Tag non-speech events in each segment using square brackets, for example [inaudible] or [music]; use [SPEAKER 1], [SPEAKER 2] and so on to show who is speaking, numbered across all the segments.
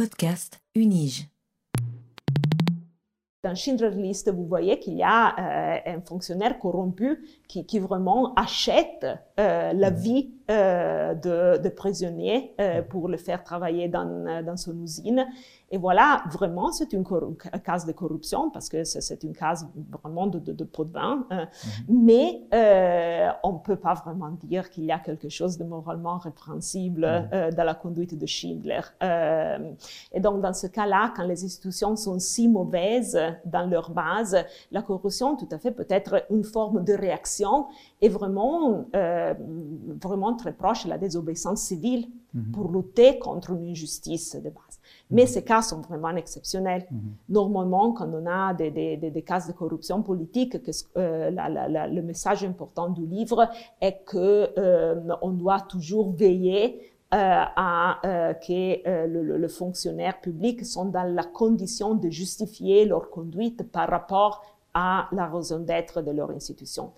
[SPEAKER 1] Podcast Unige.
[SPEAKER 2] Dans Schindler List, vous voyez qu'il y a euh, un fonctionnaire corrompu qui, vraiment achète la vie euh, de, de prisonniers euh, pour le faire travailler dans, dans son usine. Et voilà, vraiment, c'est une case de corruption parce que c'est une case vraiment de, de, de pot de vin. Euh, Mais euh, on ne peut pas vraiment dire qu'il y a quelque chose de moralement répréhensible euh, dans la conduite de Schindler. Euh, et donc, dans ce cas-là, quand les institutions sont si mauvaises dans leur base, la corruption, tout à fait, peut être une forme de réaction et vraiment, euh, vraiment très proche de la désobéissance civile pour lutter contre une injustice de base. Mais ces cas sont vraiment exceptionnels. Normalement, quand on a des, des, des, des cas de corruption politique, que, euh, la, la, la, le message important du livre est que euh, on doit toujours veiller euh, à euh, que euh, le, le, fonctionnaire public sont dans la condition de justifier leur conduite par rapport à la raison d'être de leur institution.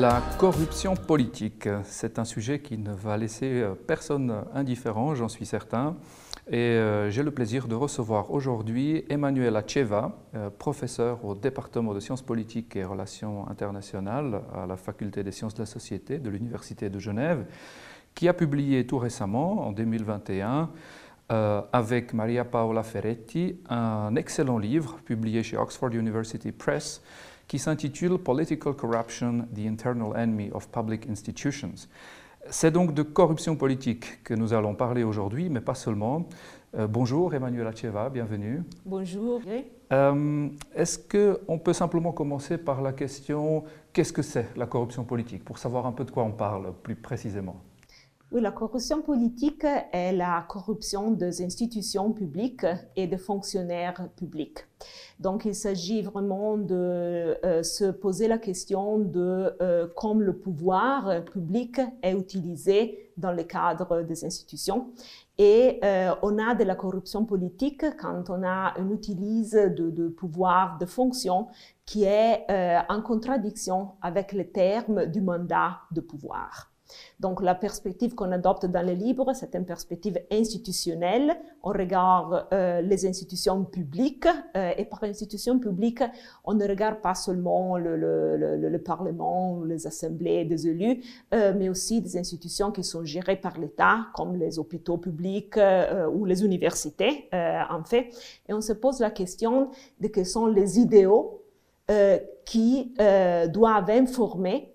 [SPEAKER 3] La corruption politique, c'est un sujet qui ne va laisser personne indifférent, j'en suis certain. Et euh, j'ai le plaisir de recevoir aujourd'hui Emanuela Cheva, euh, professeure au département de sciences politiques et relations internationales à la faculté des sciences de la société de l'Université de Genève, qui a publié tout récemment, en 2021, euh, avec Maria Paola Ferretti, un excellent livre publié chez Oxford University Press qui s'intitule Political Corruption, the Internal Enemy of Public Institutions. C'est donc de corruption politique que nous allons parler aujourd'hui, mais pas seulement. Euh, bonjour Emmanuela Cheva, bienvenue.
[SPEAKER 2] Bonjour.
[SPEAKER 3] Euh, Est-ce qu'on peut simplement commencer par la question qu'est-ce que c'est la corruption politique, pour savoir un peu de quoi on parle plus précisément?
[SPEAKER 2] Oui, la corruption politique est la corruption des institutions publiques et des fonctionnaires publics. Donc, il s'agit vraiment de euh, se poser la question de euh, comment le pouvoir public est utilisé dans le cadre des institutions. Et euh, on a de la corruption politique quand on a on utilise de, de pouvoir, de fonction qui est euh, en contradiction avec les termes du mandat de pouvoir. Donc la perspective qu'on adopte dans le livre, c'est une perspective institutionnelle. On regarde euh, les institutions publiques euh, et par institutions publiques, on ne regarde pas seulement le, le, le, le Parlement, les assemblées des élus, euh, mais aussi des institutions qui sont gérées par l'État, comme les hôpitaux publics ou les universités, en fait. Et on se pose la question de quels sont les idéaux qui doivent informer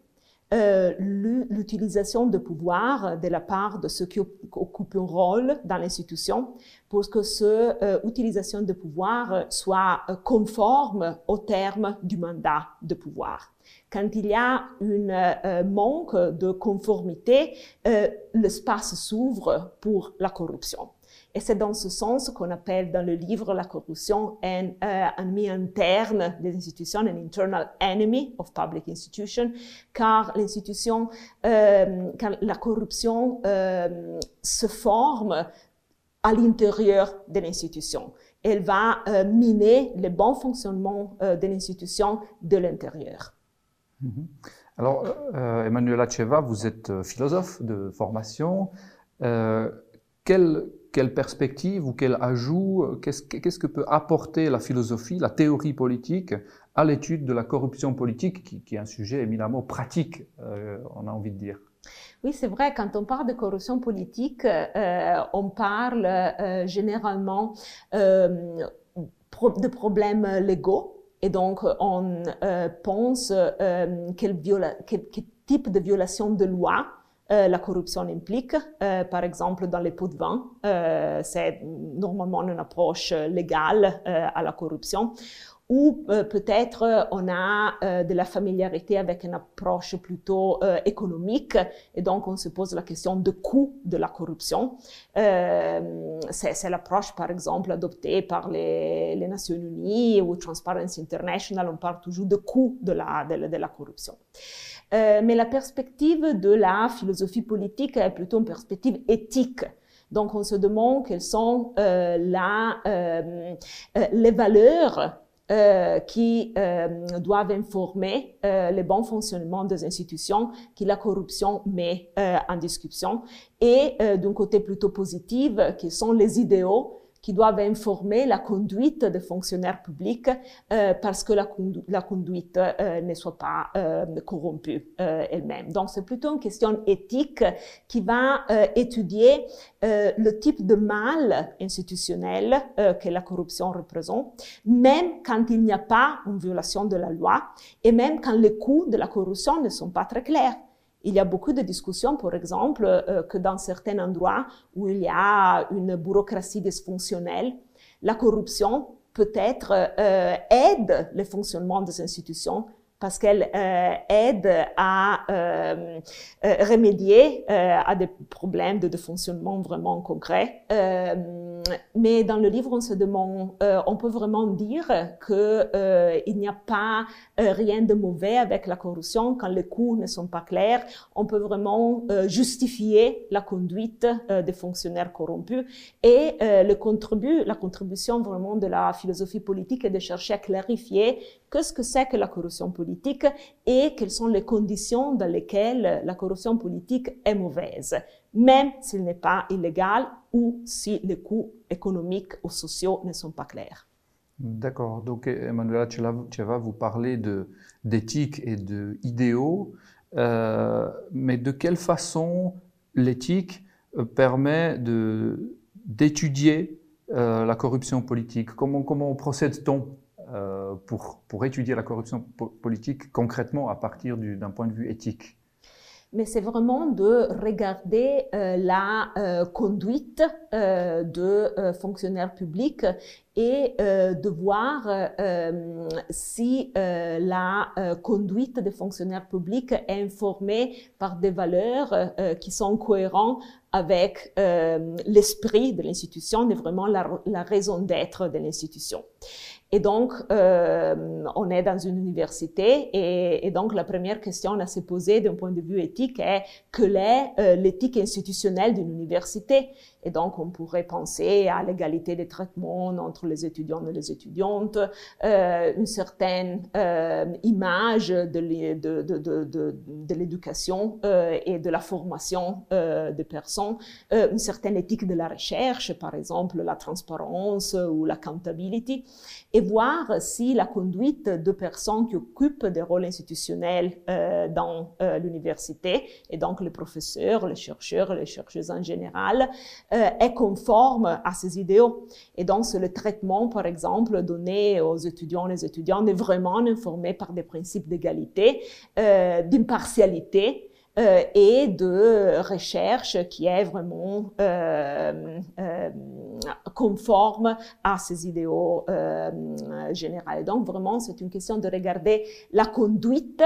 [SPEAKER 2] euh, l'utilisation de pouvoir de la part de ceux qui occupent un rôle dans l'institution pour que cette euh, utilisation de pouvoir soit conforme aux termes du mandat de pouvoir. Quand il y a un euh, manque de conformité, euh, l'espace s'ouvre pour la corruption. Et c'est dans ce sens qu'on appelle dans le livre la corruption un euh, ennemi interne des institutions, un internal enemy of public institutions, car l'institution, euh, car la corruption euh, se forme à l'intérieur de l'institution. Elle va miner le bon fonctionnement de l'institution de l'intérieur.
[SPEAKER 3] Mm -hmm. Alors, Emmanuela Cheva, vous êtes philosophe de formation. quelle quelle perspective ou quel ajout, qu'est-ce qu que peut apporter la philosophie, la théorie politique à l'étude de la corruption politique, qui, est un sujet éminemment pratique, euh, on a envie de dire?
[SPEAKER 2] Oui, c'est vrai, quand on parle de corruption politique, euh, on parle euh, généralement euh, de problèmes légaux. Et donc, on euh, pense euh, quel, type de violation de loi euh, la corruption implique. Euh, par exemple, dans les pots de vin, euh, c'est normalement une approche légale à la corruption. Ou peut-être on a de la familiarité avec une approche plutôt économique et donc on se pose la question de coût de la corruption. c'est l'approche, par exemple, adoptée par les, Nations Unies ou Transparency International. On parle toujours de coût de la corruption. Euh, mais la perspective de la philosophie politique est plutôt une perspective éthique. Donc, on se demande quelles sont la, les valeurs euh, qui euh, doivent informer euh, le bon fonctionnement des institutions que la corruption met en discussion et d'un côté plutôt positif qui sont les idéaux qui doivent informer la conduite des fonctionnaires publics euh, parce que la, conduite euh, ne soit pas euh, corrompue euh, elle-même. Donc c'est plutôt une question éthique qui va euh, étudier euh, le type de mal institutionnel que la corruption représente, même quand il n'y a pas une violation de la loi et même quand les coûts de la corruption ne sont pas très clairs. Il y a beaucoup de discussions, par exemple, euh, que dans certains endroits où il y a une bureaucratie dysfonctionnelle, la corruption peut-être euh, aide le fonctionnement des institutions parce qu'elle euh, aide à euh, euh remédier euh, à des problèmes de, de, fonctionnement vraiment concrets. Euh, mais dans le livre, on se demande, on peut vraiment dire que il n'y a pas rien de mauvais avec la corruption quand les coûts ne sont pas clairs. On peut vraiment justifier la conduite des fonctionnaires corrompus et le contribut, la contribution vraiment de la philosophie politique est de chercher à clarifier qu'est-ce que c'est que la corruption politique et quelles sont les conditions dans lesquelles la corruption politique est mauvaise, même s'il n'est pas illégal ou si les coûts économiques ou sociaux ne sont pas clairs.
[SPEAKER 3] D'accord. Donc, Emmanuela Tcheva, vous parlez d'éthique et d'idéaux, euh, mais de quelle façon l'éthique euh, permet d'étudier euh, la corruption politique? Comment, comment procède-t-on euh, pour, pour, étudier la corruption politique concrètement à partir d'un point de vue éthique?
[SPEAKER 2] Mais c'est vraiment de regarder euh, la euh, conduite euh, de fonctionnaires publics et de voir si la conduite des fonctionnaires publics est informée par des valeurs qui sont cohérentes avec l'esprit de l'institution et vraiment la raison d'être de l'institution. Et donc, euh, on est dans une université et, donc la première question à se poser d'un point de vue éthique est quelle est euh, l'éthique institutionnelle d'une université? Et donc, on pourrait penser à l'égalité des traitements entre les étudiants et les étudiantes, euh, une certaine euh, image de l'éducation euh, et de la formation des personnes, une certaine éthique de la recherche, par exemple la transparence ou l'accountability, et voir si la conduite de personnes qui occupent des rôles institutionnels dans l'université, et donc les professeurs, les chercheurs, les chercheuses en général, euh, est conforme à ces idéaux. Et donc, c'est le traitement, par exemple, donné aux étudiants, les étudiants, est vraiment informé par des principes d'égalité, euh, d'impartialité, euh, et de recherche qui est vraiment conforme à ces idéaux généraux. Donc vraiment, c'est une question de regarder la conduite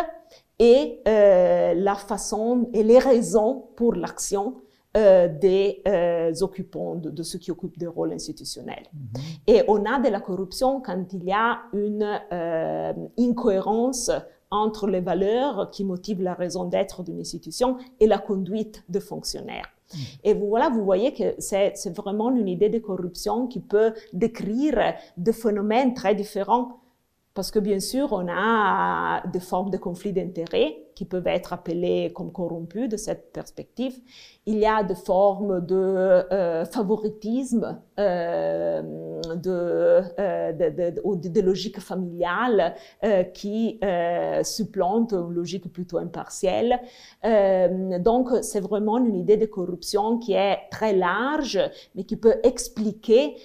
[SPEAKER 2] et la façon et les raisons pour l'action euh, des euh, occupants, de, ceux qui occupent des rôles institutionnels. Mhm. Et on a de la corruption quand il y a une euh, incohérence entre les valeurs qui motivent la raison d'être d'une institution et la conduite de fonctionnaires. Mhm. Et voilà, vous voyez que c'est vraiment une idée de corruption qui peut décrire des phénomènes très différents. Parce que bien sûr, on a des formes de conflits d'intérêts qui peuvent être appelées comme corrompus de cette perspective. Il y a des formes de euh, favoritisme, euh, euh, de, ou de, logique familiale qui supplantent une logique plutôt impartielle. Donc, c'est vraiment une idée de corruption qui est très large, mais qui peut expliquer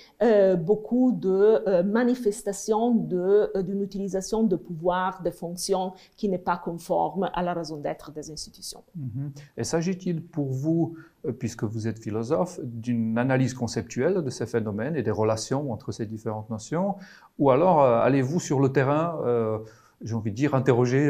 [SPEAKER 2] beaucoup de manifestations d'une utilisation de pouvoir, de fonctions qui n'est pas conforme à la raison d'être des institutions.
[SPEAKER 3] Mhm. Et s'agit-il pour vous, euh, puisque vous êtes philosophe, d'une analyse conceptuelle de ces phénomènes et des relations entre ces différentes notions, ou alors euh, allez-vous sur le terrain euh, j'ai envie de dire, interroger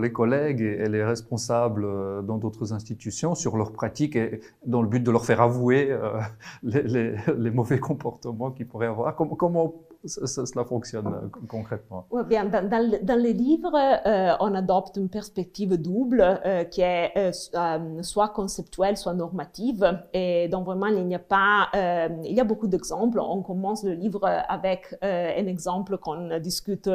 [SPEAKER 3] les collègues et, les responsables dans d'autres institutions sur leurs pratiques et dans le but de leur faire avouer [laughs] les, mauvais comportements qu'ils pourraient avoir? Comment, comment cela fonctionne euh, concrètement
[SPEAKER 2] bien, dans, dans, les livres, euh, on adopte une perspective double euh, qui est soit conceptuelle, soit normative. Et donc vraiment, il n'y a pas, il y a beaucoup d'exemples. On commence le livre avec un exemple qu'on discute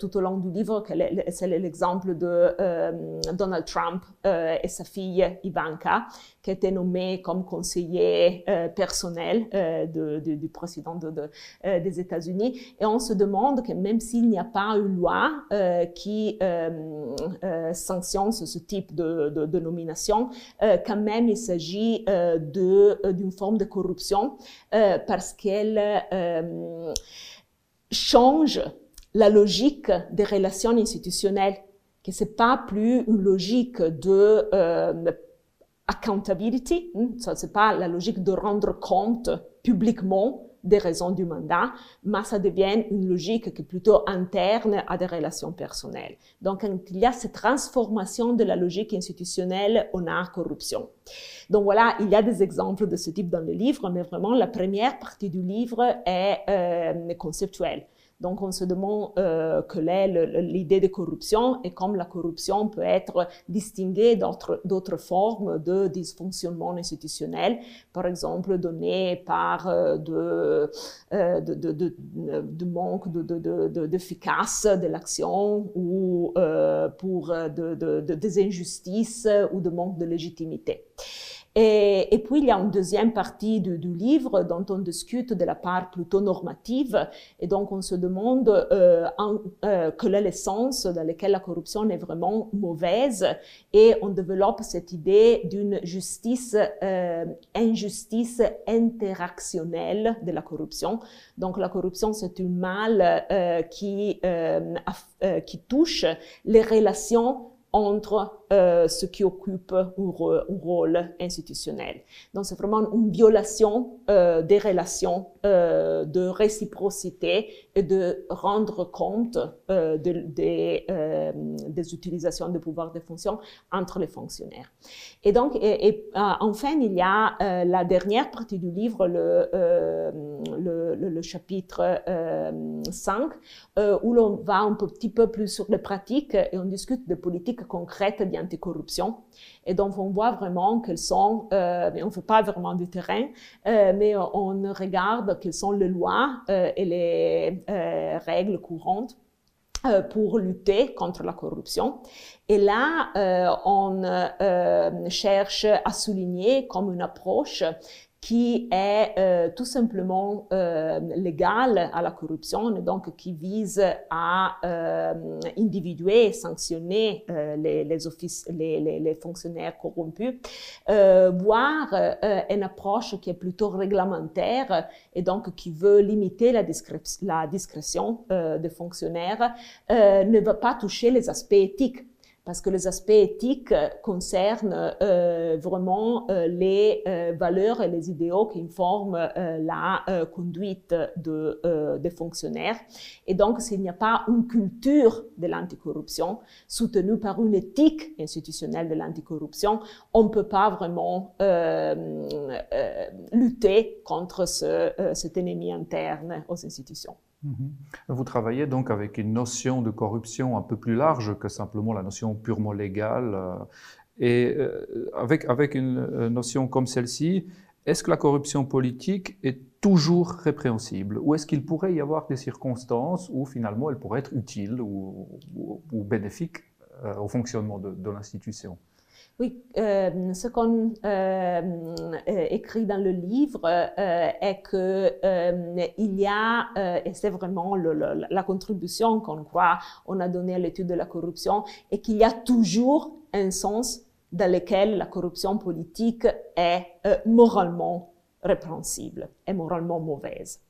[SPEAKER 2] tout au long du livre, c'est l'exemple de Donald Trump et sa fille Ivanka qui était nommé comme conseiller personnel euh, du président de, euh, des États-Unis. Et on se demande que même s'il n'y a pas une loi qui sanctionne ce type de, nomination, quand même il s'agit d'une forme de corruption parce qu'elle change la logique des relations institutionnelles que c'est pas plus une logique de accountability, hmm, ça c'est pas la logique de rendre compte publiquement des raisons du mandat, mais ça devient une logique qui est plutôt interne à des relations personnelles. Donc, quand il y a cette transformation de la logique institutionnelle, on a corruption. Donc voilà, il y a des exemples de ce type dans le livre, mais vraiment la première partie du livre est euh, conceptuelle. Donc on se demande euh, quelle est l'idée de corruption et comme la corruption peut être distinguée d'autres formes de dysfonctionnement institutionnel, par exemple donné par euh, de, euh, manque d'efficace de, de, l'action ou euh, pour des injustices ou de manque de légitimité. Et, puis, il y a une deuxième partie du, livre dont on discute de la part plutôt normative. Et donc, on se demande euh, en, euh, quelle est l'essence dans laquelle la corruption est vraiment mauvaise. Et on développe cette idée d'une justice, euh, injustice interactionnelle de la corruption. Donc, la corruption, c'est un mal euh, euh, qui touche les relations entre euh, ceux qui occupent un, rôle institutionnel. Donc c'est vraiment une violation euh, des relations euh, de réciprocité et de rendre compte de, de, euh, des utilisations de pouvoir de fonction entre les fonctionnaires. Et donc, enfin, il y a la dernière partie du livre, le, chapitre 5, où l'on va un petit peu plus sur les pratiques et on discute de politiques concrètes. Et donc, on voit vraiment quelles sont, euh, mais on ne fait pas vraiment du terrain, euh, mais on regarde quelles sont les lois euh, et les règles courantes pour lutter contre la corruption. Et là, on cherche à souligner comme une approche qui est euh, tout simplement euh, légal à la corruption donc qui vise à euh, individuer et sanctionner euh, les, fonctionnaires corrompus, voire une approche qui est plutôt réglementaire et donc qui veut limiter la, la discrétion des fonctionnaires, ne va pas toucher les aspects éthiques parce que les aspects éthiques concernent euh, vraiment euh, les euh, valeurs et les idéaux qui informent euh, la euh, conduite de, euh, des fonctionnaires. Et donc, s'il n'y a pas une culture de l'anticorruption soutenue par une éthique institutionnelle de l'anticorruption, on ne peut pas vraiment lutter contre ce, cet ennemi interne aux institutions.
[SPEAKER 3] Mhm. Vous travaillez donc avec une notion de corruption un peu plus large que simplement la notion purement légale. Euh, et euh, avec, avec une euh, notion comme celle-ci, est-ce que la corruption politique est toujours répréhensible? Ou est-ce qu'il pourrait y avoir des circonstances où finalement elle pourrait être utile ou, ou, bénéfique au fonctionnement de l'institution?
[SPEAKER 2] Oui, euh, ce qu'on euh, euh, écrit dans le livre euh, est que euh, il y a, euh, et c'est vraiment la contribution qu'on croit on a donné à l'étude de la corruption, et qu'il y a toujours un sens dans lequel la corruption politique est moralement répréhensible, est moralement mauvaise.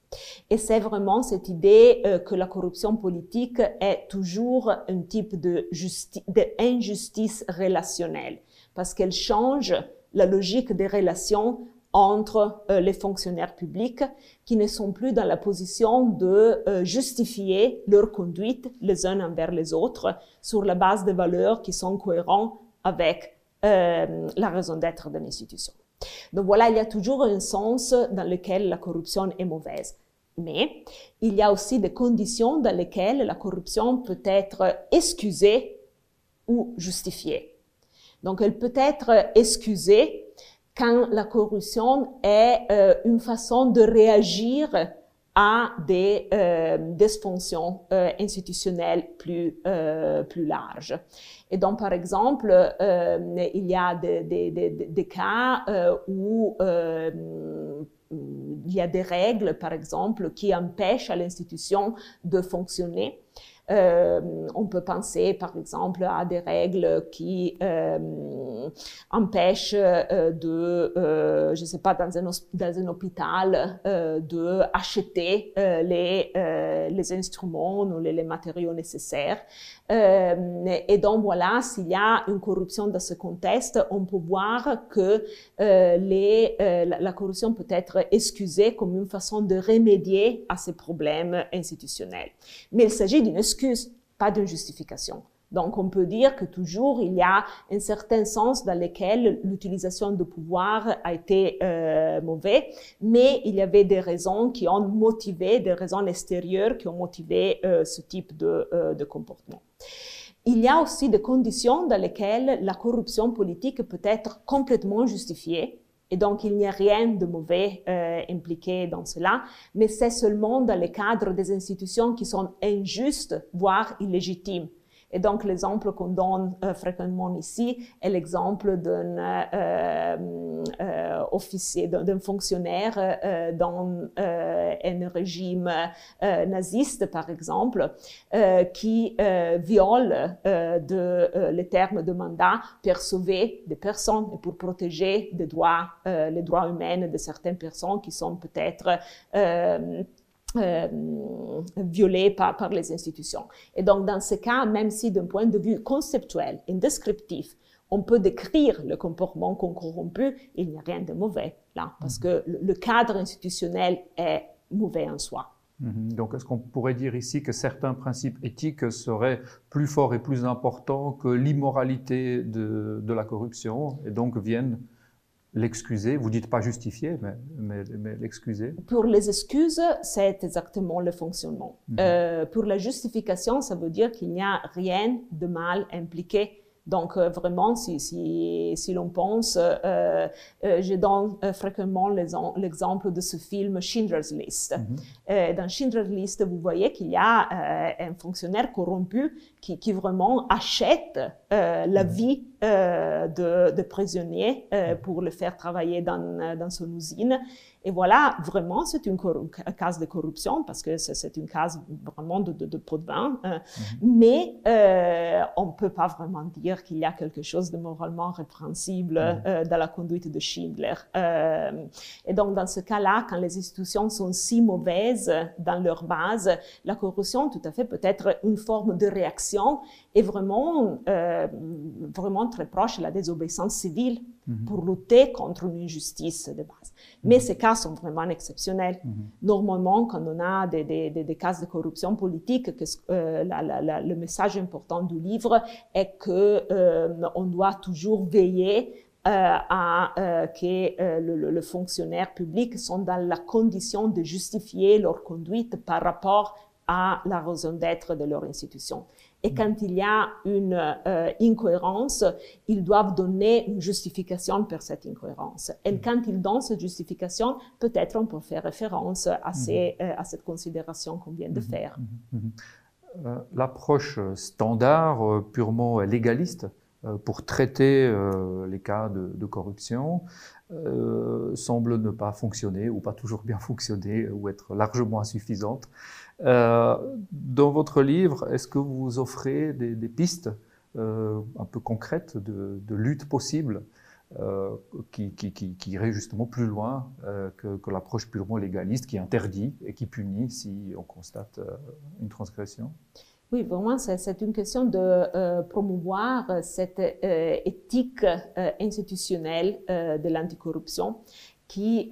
[SPEAKER 2] Et c'est vraiment cette idée que la corruption politique est toujours un type de d'injustice relationnelle parce qu'elle change la logique des relations entre euh, les fonctionnaires publics qui ne sont plus dans la position de euh, justifier leur conduite les uns envers les autres sur la base de valeurs qui sont cohérentes avec euh, la raison d'être de l'institution. Donc voilà, il y a toujours un sens dans lequel la corruption est mauvaise. Mais il y a aussi des conditions dans lesquelles la corruption peut être excusée ou justifiée. Donc elle peut être excusée quand la corruption est euh, une façon de réagir à des euh, dysfonctions euh, institutionnelles plus, euh, plus larges. Et donc, par exemple, euh, il y a des, des, cas euh, où il y a des règles, par exemple, qui empêchent à l'institution de fonctionner. Euh, on peut penser, par exemple, à des règles qui euh, empêchent euh, de, je ne sais pas, dans un, hôpital, de acheter les, instruments ou les, matériaux nécessaires. et donc voilà, s'il y a une corruption dans ce contexte, on peut voir que la, la corruption peut être excusée comme une façon de remédier à ces problèmes institutionnels. Mais il s'agit d'une excuse, pas d'une justification. Donc, on peut dire que toujours il y a un certain sens dans lequel l'utilisation de pouvoir a été euh, mauvais, mais il y avait des raisons qui ont motivé, des raisons extérieures qui ont motivé euh, ce type euh, de comportement. Il y a aussi des conditions dans lesquelles la corruption politique peut être complètement justifiée, et donc, il n'y a rien de mauvais euh, impliqué dans cela, mais c'est seulement dans le cadre des institutions qui sont injustes, voire illégitimes. Et donc, l'exemple qu'on donne euh, fréquemment ici est l'exemple d'un euh, euh, officier, d'un fonctionnaire dans un régime naziste, par exemple, qui viole les termes de mandat pour sauver des personnes et pour protéger les droits humains de certaines personnes qui sont peut-être violés par, par, les institutions. Et donc, dans ce cas, même si d'un point de vue conceptuel et descriptif, on peut décrire le comportement corrompu, il n'y a rien de mauvais là, parce que le cadre institutionnel est mauvais en soi.
[SPEAKER 3] Mhm. Donc, est-ce qu'on pourrait dire ici que certains principes éthiques seraient plus forts et plus importants que l'immoralité de, de, la corruption et donc viennent l'excuser, vous dites pas justifier, mais, mais, mais l'excuser
[SPEAKER 2] Pour les excuses, c'est exactement le fonctionnement. Mm -hmm. euh, pour la justification, ça veut dire qu'il n'y a rien de mal impliqué donc euh, vraiment, si, si, si l'on pense, euh, euh, je donne fréquemment l'exemple de ce film Schindler's List. Mm -hmm. dans Schindler's List, vous voyez qu'il y a un fonctionnaire corrompu qui, qui vraiment achète la mhm. vie de, de prisonniers pour le faire travailler dans, dans son usine. Et voilà, vraiment, c'est une cas de corruption parce que c'est une case vraiment de, de, de pot de vin. Euh, mm -hmm. Mais euh, on ne peut pas vraiment dire qu'il y a quelque chose de moralement répréhensible mm -hmm. euh, dans la conduite de Schindler. Euh, et donc, dans ce cas-là, quand les institutions sont si mauvaises dans leur base, la corruption, tout à fait, peut être une forme de réaction et vraiment, euh, vraiment très proche de la désobéissance civile -hmm. pour lutter contre une injustice de base. Mais ces cas sont vraiment exceptionnels. -hmm. Normalement, quand on a des, des, des, des cas de corruption politique, que, euh, la, la, la, le message important du livre est que euh, on doit toujours veiller euh, à euh, que euh, le, le, le, fonctionnaire public sont dans la condition de justifier leur conduite par rapport à la raison d'être de leur institution. Et quand il y a une euh, incohérence, ils doivent donner une justification pour cette incohérence. Et mm. quand ils donnent cette justification, peut-être on peut faire référence à, ces, mm-hmm. euh, à cette considération qu'on vient de mm-hmm. faire.
[SPEAKER 3] Mm-hmm. Euh, L'approche standard, purement légaliste, pour traiter euh, les cas de, de corruption, euh, semble ne pas fonctionner ou pas toujours bien [laughs] fonctionner ou être largement insuffisante. Euh, dans votre livre, est-ce que vous offrez des, pistes euh, un peu concrètes de, lutte possible euh, qui, qui, irait justement plus loin que, l'approche purement légaliste qui interdit et qui punit si on constate une transgression?
[SPEAKER 2] Oui, vraiment, c'est une question de promouvoir cette éthique institutionnelle de l'anticorruption qui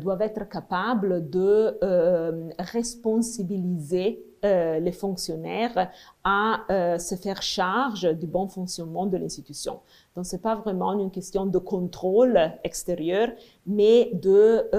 [SPEAKER 2] doivent être capables de responsabiliser les fonctionnaires à se faire charge du bon fonctionnement de l'institution. Donc, c'est pas vraiment une question de contrôle extérieur, mais de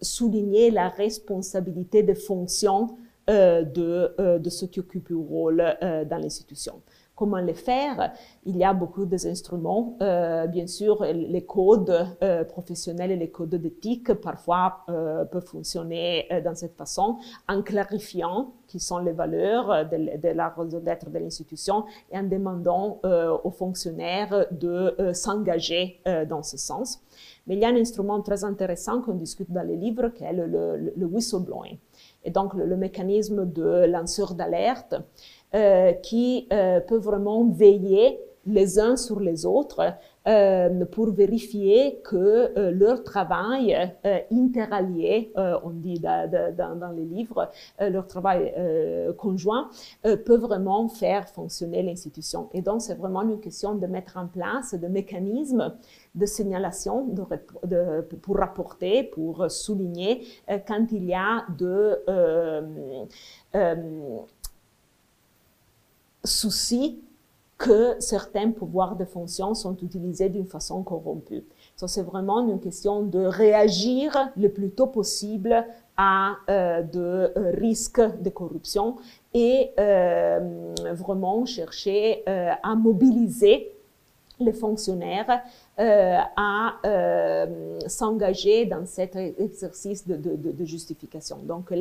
[SPEAKER 2] souligner la responsabilité des fonctions de, de ceux qui occupent un rôle dans l'institution comment le faire. Il y a beaucoup d'instruments. Euh, bien sûr, les codes euh, professionnels et les codes d'éthique parfois euh, peuvent fonctionner euh, dans cette façon en clarifiant qui sont les valeurs de, de la d'être de l'institution et en demandant euh, aux fonctionnaires de euh, s'engager dans ce sens. Mais il y a un instrument très intéressant qu'on discute dans les livres qui est le, le, le whistleblowing. Et donc le, le mécanisme de lanceur d'alerte qui euh, peuvent vraiment veiller les uns sur les autres euh, pour vérifier que euh, leur travail euh, interallié, euh, on dit dans, dans, dans les livres, leur travail conjoint, peut vraiment faire fonctionner l'institution. Et donc, c'est vraiment une question de mettre en place des mécanismes de signalation de, de, pour rapporter, pour souligner quand il y a de souci que certains pouvoirs de fonction sont utilisés d'une façon corrompue. Ça, c'est vraiment une question de réagir le plus tôt possible à euh, de euh, risques de corruption et euh, vraiment chercher euh, à mobiliser les fonctionnaires euh, à euh, s'engager dans cet exercice de, justification. Donc, euh,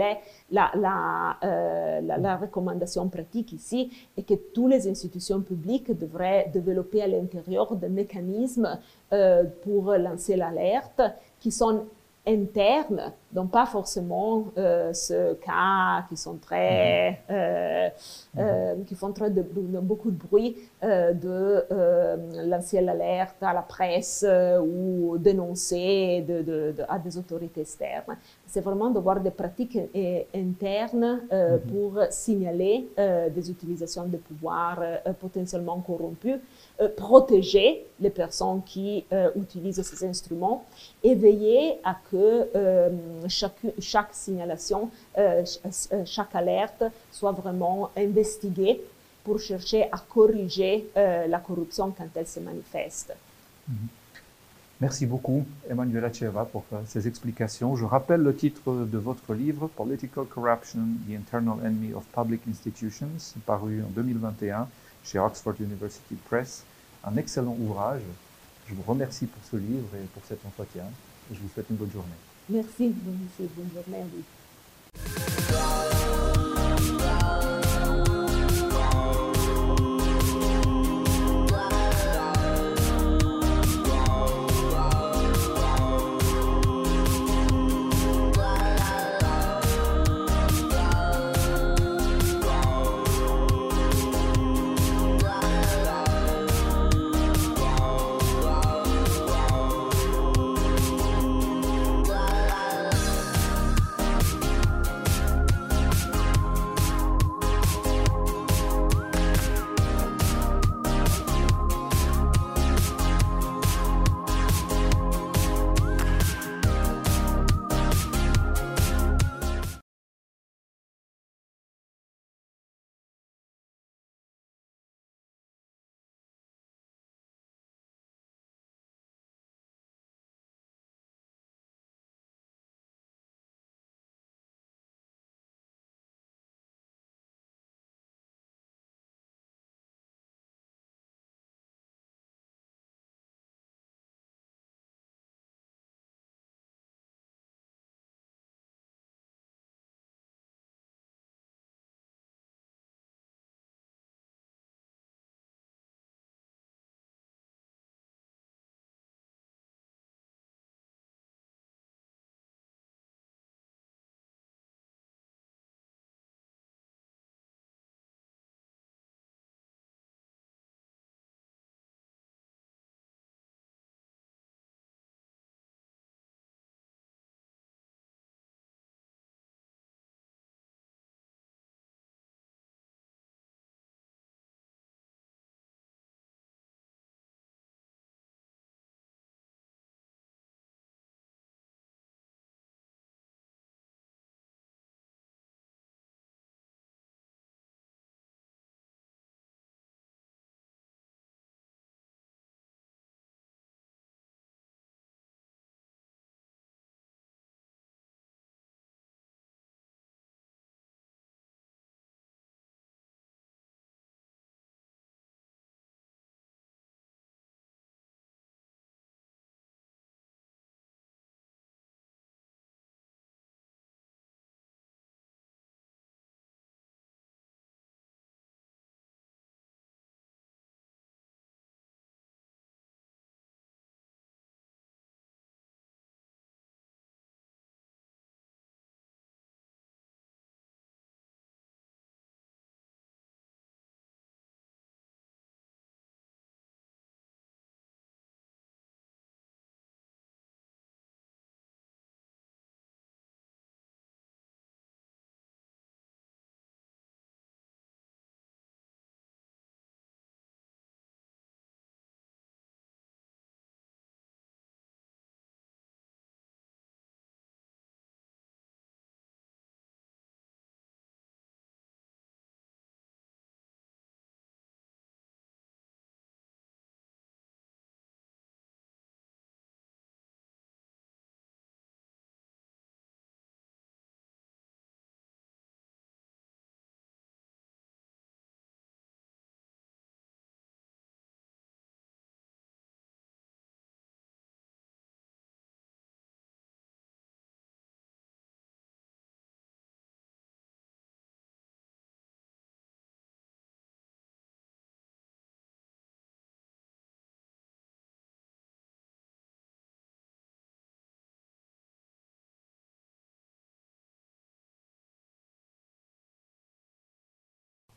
[SPEAKER 2] la, la, recommandation pratique ici est que toutes les institutions publiques devraient développer à l'intérieur des mécanismes euh, pour lancer l'alerte qui sont internes, donc pas forcément euh, ce cas qui sont très, mhm. euh, euh, qui font très de, de, beaucoup de bruit euh, de euh, lancer l'alerte à la presse euh, ou dénoncer de, de, à des autorités externes. C'est vraiment de voir des pratiques internes mhm. pour signaler des utilisations de pouvoirs potentiellement corrompus euh, protéger les personnes qui euh, utilisent ces instruments et veiller à que euh, chaque, signalation, chaque alerte soit vraiment investiguée pour chercher à corriger la corruption quand elle se manifeste.
[SPEAKER 3] Mhm. Merci beaucoup, Emmanuela Cheva, pour ces explications. Je rappelle le titre de votre livre, Political Corruption, The Internal Enemy of Public Institutions, paru en 2021 chez Oxford University Press un excellent ouvrage. Je vous remercie pour ce livre et pour cet entretien. Et je vous souhaite une bonne journée.
[SPEAKER 2] Merci, bonne journée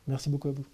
[SPEAKER 4] Merci beaucoup à vous.